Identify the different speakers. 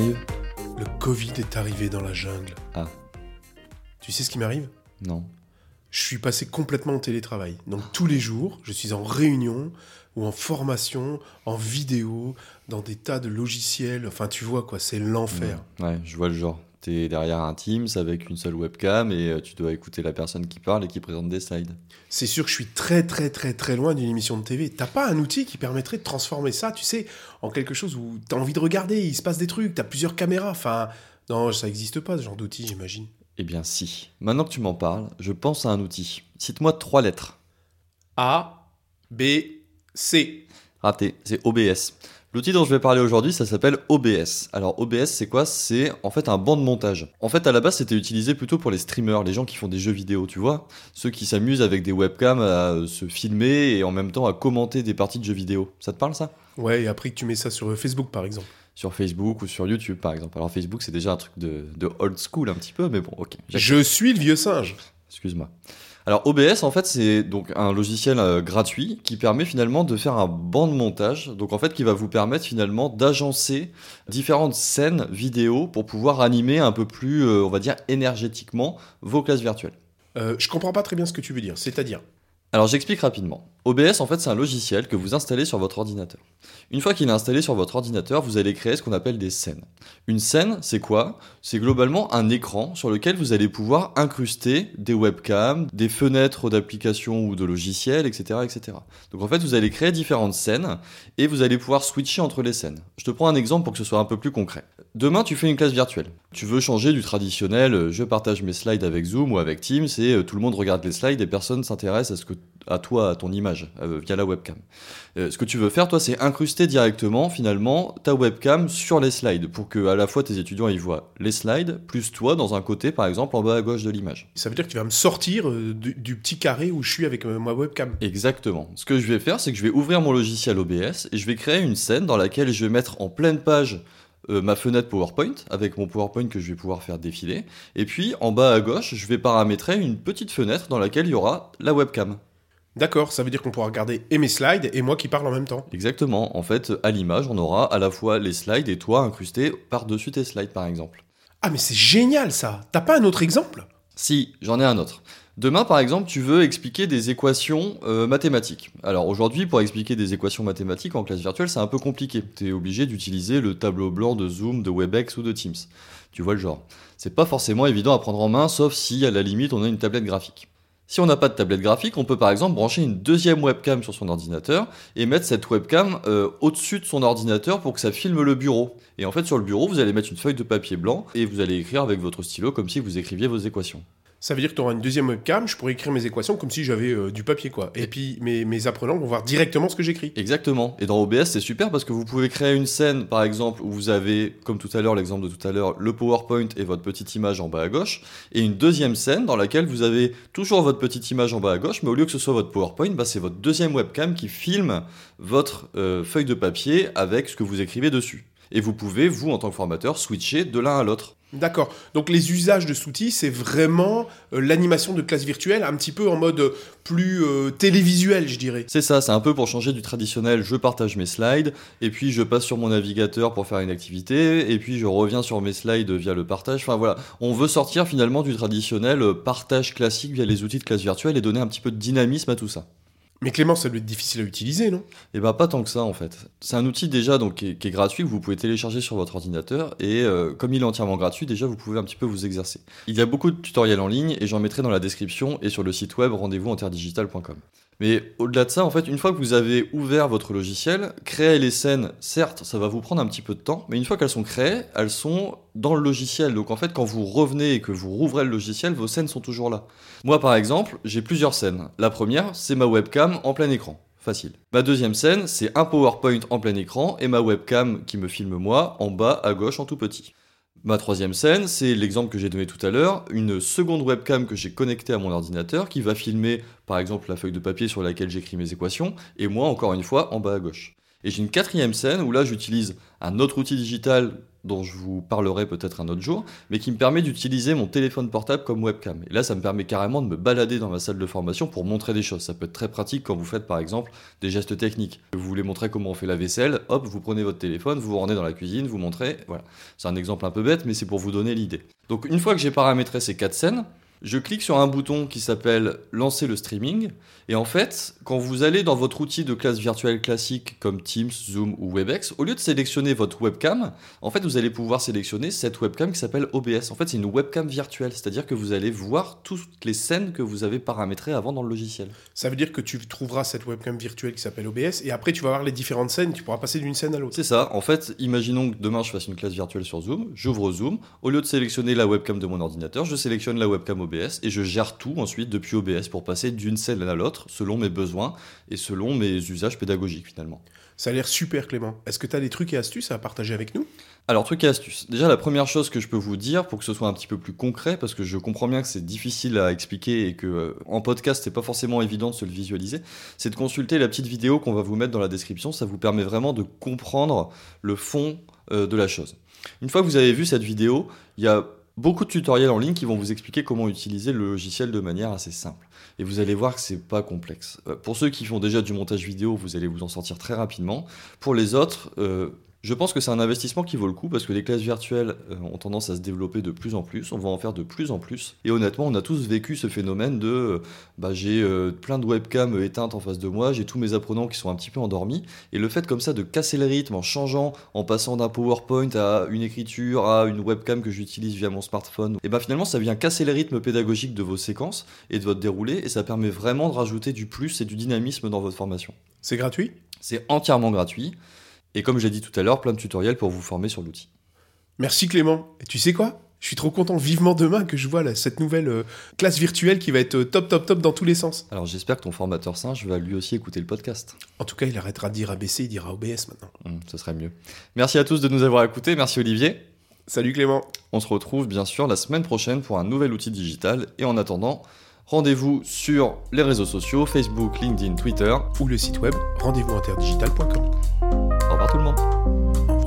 Speaker 1: Le Covid est arrivé dans la jungle.
Speaker 2: Ah.
Speaker 1: Tu sais ce qui m'arrive?
Speaker 2: Non.
Speaker 1: Je suis passé complètement au télétravail. Donc tous les jours, je suis en réunion ou en formation, en vidéo, dans des tas de logiciels. Enfin, tu vois quoi, c'est l'enfer.
Speaker 2: Ouais, je vois le genre. T'es derrière un Teams avec une seule webcam et euh, tu dois écouter la personne qui parle et qui présente des slides.
Speaker 1: C'est sûr que je suis très très très très loin d'une émission de TV. T'as pas un outil qui permettrait de transformer ça, tu sais, en quelque chose où t'as envie de regarder, il se passe des trucs, t'as plusieurs caméras. Enfin, non, ça n'existe pas ce genre d'outil, j'imagine.
Speaker 2: Eh bien si. Maintenant que tu m'en parles, je pense à un outil. Cite-moi trois lettres.
Speaker 1: A, B, C.
Speaker 2: Raté, c'est OBS. L'outil dont je vais parler aujourd'hui, ça s'appelle OBS. Alors OBS, c'est quoi? C'est en fait un banc de montage. En fait, à la base, c'était utilisé plutôt pour les streamers, les gens qui font des jeux vidéo, tu vois Ceux qui s'amusent avec des webcams à euh, se filmer et en même temps à commenter des parties de jeux vidéo. Ça te parle ça?
Speaker 1: Ouais, et après que tu mets ça sur euh, Facebook par exemple.
Speaker 2: Sur Facebook ou sur YouTube par exemple. Alors Facebook, c'est déjà un truc de, de old school un petit peu, mais bon, ok.
Speaker 1: Je suis le vieux singe.
Speaker 2: Excuse-moi. Alors OBS en fait c'est donc un logiciel euh, gratuit qui permet finalement de faire un banc de montage, donc en fait qui va vous permettre finalement d'agencer différentes scènes vidéo pour pouvoir animer un peu plus, euh, on va dire énergétiquement vos classes virtuelles.
Speaker 1: Euh, je comprends pas très bien ce que tu veux dire, c'est-à-dire?
Speaker 2: Alors j'explique rapidement. OBS en fait c'est un logiciel que vous installez sur votre ordinateur. Une fois qu'il est installé sur votre ordinateur, vous allez créer ce qu'on appelle des scènes. Une scène, c'est quoi? C'est globalement un écran sur lequel vous allez pouvoir incruster des webcams, des fenêtres d'applications ou de logiciels, etc., etc. Donc en fait, vous allez créer différentes scènes et vous allez pouvoir switcher entre les scènes. Je te prends un exemple pour que ce soit un peu plus concret. Demain, tu fais une classe virtuelle. Tu veux changer du traditionnel, euh, je partage mes slides avec Zoom ou avec Teams et euh, tout le monde regarde les slides et personne s'intéresse à ce que à toi, à ton image, euh, via la webcam. ce que tu veux faire, toi, c'est incruster directement, finalement, ta webcam sur les slides, pour que à la fois tes étudiants y voient les slides, plus toi dans un côté, par exemple, en bas à gauche de l'image.
Speaker 1: Ça veut dire que tu vas me sortir du, du, petit carré où je suis avec ma webcam.
Speaker 2: Exactement. Ce que je vais faire, c'est que je vais ouvrir mon logiciel OBS et je vais créer une scène dans laquelle je vais mettre en pleine page euh, ma fenêtre PowerPoint avec mon PowerPoint que je vais pouvoir faire défiler. Et puis en bas à gauche, je vais paramétrer une petite fenêtre dans laquelle il y aura la webcam.
Speaker 1: D'accord, ça veut dire qu'on pourra regarder et mes slides et moi qui parle en même temps.
Speaker 2: Exactement. En fait, à l'image, on aura à la fois les slides et toi incrusté par-dessus tes slides, par exemple.
Speaker 1: Ah, mais c'est génial ça T'as pas un autre exemple?
Speaker 2: Si, j'en ai un autre. Demain, par exemple, tu veux expliquer des équations euh, mathématiques. Alors aujourd'hui, pour expliquer des équations mathématiques en classe virtuelle, c'est un peu compliqué. Tu es obligé d'utiliser le tableau blanc de Zoom, de WebEx ou de Teams. Tu vois le genre. C'est pas forcément évident à prendre en main, sauf si à la limite on a une tablette graphique. Si on n'a pas de tablette graphique, on peut par exemple brancher une deuxième webcam sur son ordinateur et mettre cette webcam euh, au-dessus de son ordinateur pour que ça filme le bureau. Et en fait, sur le bureau, vous allez mettre une feuille de papier blanc et vous allez écrire avec votre stylo comme si vous écriviez vos équations.
Speaker 1: Ça veut dire que tu auras une deuxième webcam, je pourrais écrire mes équations comme si j'avais euh, du papier, quoi. Et, puis mes, mes, apprenants vont voir directement ce que j'écris.
Speaker 2: Exactement. Et dans OBS, c'est super parce que vous pouvez créer une scène, par exemple, où vous avez, comme tout à l'heure, l'exemple de tout à l'heure, le PowerPoint et votre petite image en bas à gauche, et une deuxième scène dans laquelle vous avez toujours votre petite image en bas à gauche, mais au lieu que ce soit votre PowerPoint, bah, c'est votre deuxième webcam qui filme votre euh, feuille de papier avec ce que vous écrivez dessus. Et vous pouvez, vous, en tant que formateur, switcher de l'un à l'autre.
Speaker 1: D'accord. Donc les usages de Souti, c'est vraiment euh, l'animation de classe virtuelle, un petit peu en mode plus euh, télévisuel, je dirais.
Speaker 2: C'est ça, c'est un peu pour changer du traditionnel, je partage mes slides, et puis je passe sur mon navigateur pour faire une activité, et puis je reviens sur mes slides via le partage. Enfin voilà, on veut sortir finalement du traditionnel euh, partage classique via les outils de classe virtuelle et donner un petit peu de dynamisme à tout ça.
Speaker 1: Mais Clément, ça doit être difficile à utiliser, non?
Speaker 2: Eh ben pas tant que ça en fait. C'est un outil déjà donc qui est, gratuit que vous pouvez télécharger sur votre ordinateur et euh, comme il est entièrement gratuit, déjà vous pouvez un petit peu vous exercer. Il y a beaucoup de tutoriels en ligne et j'en mettrai dans la description et sur le site web rendez-vous interdigital.com. Mais au-delà de ça, en fait, une fois que vous avez ouvert votre logiciel, créer les scènes, certes, ça va vous prendre un petit peu de temps, mais une fois qu'elles sont créées, elles sont dans le logiciel. Donc en fait, quand vous revenez et que vous rouvrez le logiciel, vos scènes sont toujours là. Moi, par exemple, j'ai plusieurs scènes. La première, c'est ma webcam en plein écran. Facile. Ma deuxième scène, c'est un PowerPoint en plein écran et ma webcam qui me filme moi en bas à gauche en tout petit. Ma troisième scène, c'est l'exemple que j'ai donné tout à l'heure, une seconde webcam que j'ai connectée à mon ordinateur qui va filmer par exemple la feuille de papier sur laquelle j'écris mes équations, et moi encore une fois en bas à gauche. Et j'ai une quatrième scène où là j'utilise un autre outil digital dont je vous parlerai peut-être un autre jour, mais qui me permet d'utiliser mon téléphone portable comme webcam. Et là, ça me permet carrément de me balader dans ma salle de formation pour montrer des choses. Ça peut être très pratique quand vous faites par exemple des gestes techniques. Vous voulez montrer comment on fait la vaisselle, hop, vous prenez votre téléphone, vous vous rendez dans la cuisine, vous montrez, voilà. C'est un exemple un peu bête, mais c'est pour vous donner l'idée. Donc une fois que j'ai paramétré ces quatre scènes, je clique sur un bouton qui s'appelle Lancer le streaming. Et en fait, quand vous allez dans votre outil de classe virtuelle classique comme Teams, Zoom ou Webex, au lieu de sélectionner votre webcam, en fait, vous allez pouvoir sélectionner cette webcam qui s'appelle OBS. En fait, c'est une webcam virtuelle, c'est-à-dire que vous allez voir toutes les scènes que vous avez paramétrées avant dans le logiciel.
Speaker 1: Ça veut dire que tu trouveras cette webcam virtuelle qui s'appelle OBS et après tu vas voir les différentes scènes, tu pourras passer d'une scène à l'autre.
Speaker 2: C'est ça. En fait, imaginons que demain je fasse une classe virtuelle sur Zoom, j'ouvre Zoom, au lieu de sélectionner la webcam de mon ordinateur, je sélectionne la webcam OBS et je gère tout ensuite depuis OBS pour passer d'une scène à l'autre selon mes besoins et selon mes usages pédagogiques finalement.
Speaker 1: Ça a l'air super Clément. Est-ce que tu as des trucs et astuces à partager avec nous?
Speaker 2: Alors, trucs et astuces. Déjà, la première chose que je peux vous dire pour que ce soit un petit peu plus concret, parce que je comprends bien que c'est difficile à expliquer et que euh, en podcast, c'est pas forcément évident de se le visualiser, c'est de consulter la petite vidéo qu'on va vous mettre dans la description. Ça vous permet vraiment de comprendre le fond euh, de la chose. Une fois que vous avez vu cette vidéo, il y a beaucoup de tutoriels en ligne qui vont vous expliquer comment utiliser le logiciel de manière assez simple. Et vous allez voir que c'est pas complexe. Euh, pour ceux qui font déjà du montage vidéo, vous allez vous en sortir très rapidement. Pour les autres, euh, je pense que c'est un investissement qui vaut le coup parce que les classes virtuelles euh, ont tendance à se développer de plus en plus, on va en faire de plus en plus. Et honnêtement, on a tous vécu ce phénomène de euh, bah, j'ai euh, plein de webcams éteintes en face de moi, j'ai tous mes apprenants qui sont un petit peu endormis. Et le fait comme ça de casser le rythme en changeant, en passant d'un PowerPoint à une écriture, à une webcam que j'utilise via mon smartphone, et ben finalement ça vient casser le rythme pédagogique de vos séquences et de votre déroulé et ça permet vraiment de rajouter du plus et du dynamisme dans votre formation.
Speaker 1: C'est gratuit?
Speaker 2: C'est entièrement gratuit. Et comme j'ai dit tout à l'heure, plein de tutoriels pour vous former sur l'outil.
Speaker 1: Merci Clément. Et tu sais quoi? Je suis trop content vivement demain que je vois là, cette nouvelle euh, classe virtuelle qui va être euh, top, top, top dans tous les sens.
Speaker 2: Alors j'espère que ton formateur singe va lui aussi écouter le podcast.
Speaker 1: En tout cas, il arrêtera de dire ABC, il dira OBS maintenant.
Speaker 2: Hum, ce serait mieux. Merci à tous de nous avoir écoutés. Merci Olivier.
Speaker 1: Salut Clément.
Speaker 2: On se retrouve bien sûr la semaine prochaine pour un nouvel outil digital. Et en attendant, rendez-vous sur les réseaux sociaux, Facebook, LinkedIn, Twitter.
Speaker 1: Ou le site web rendez-vous interdigital.com.
Speaker 2: Au revoir tout le monde.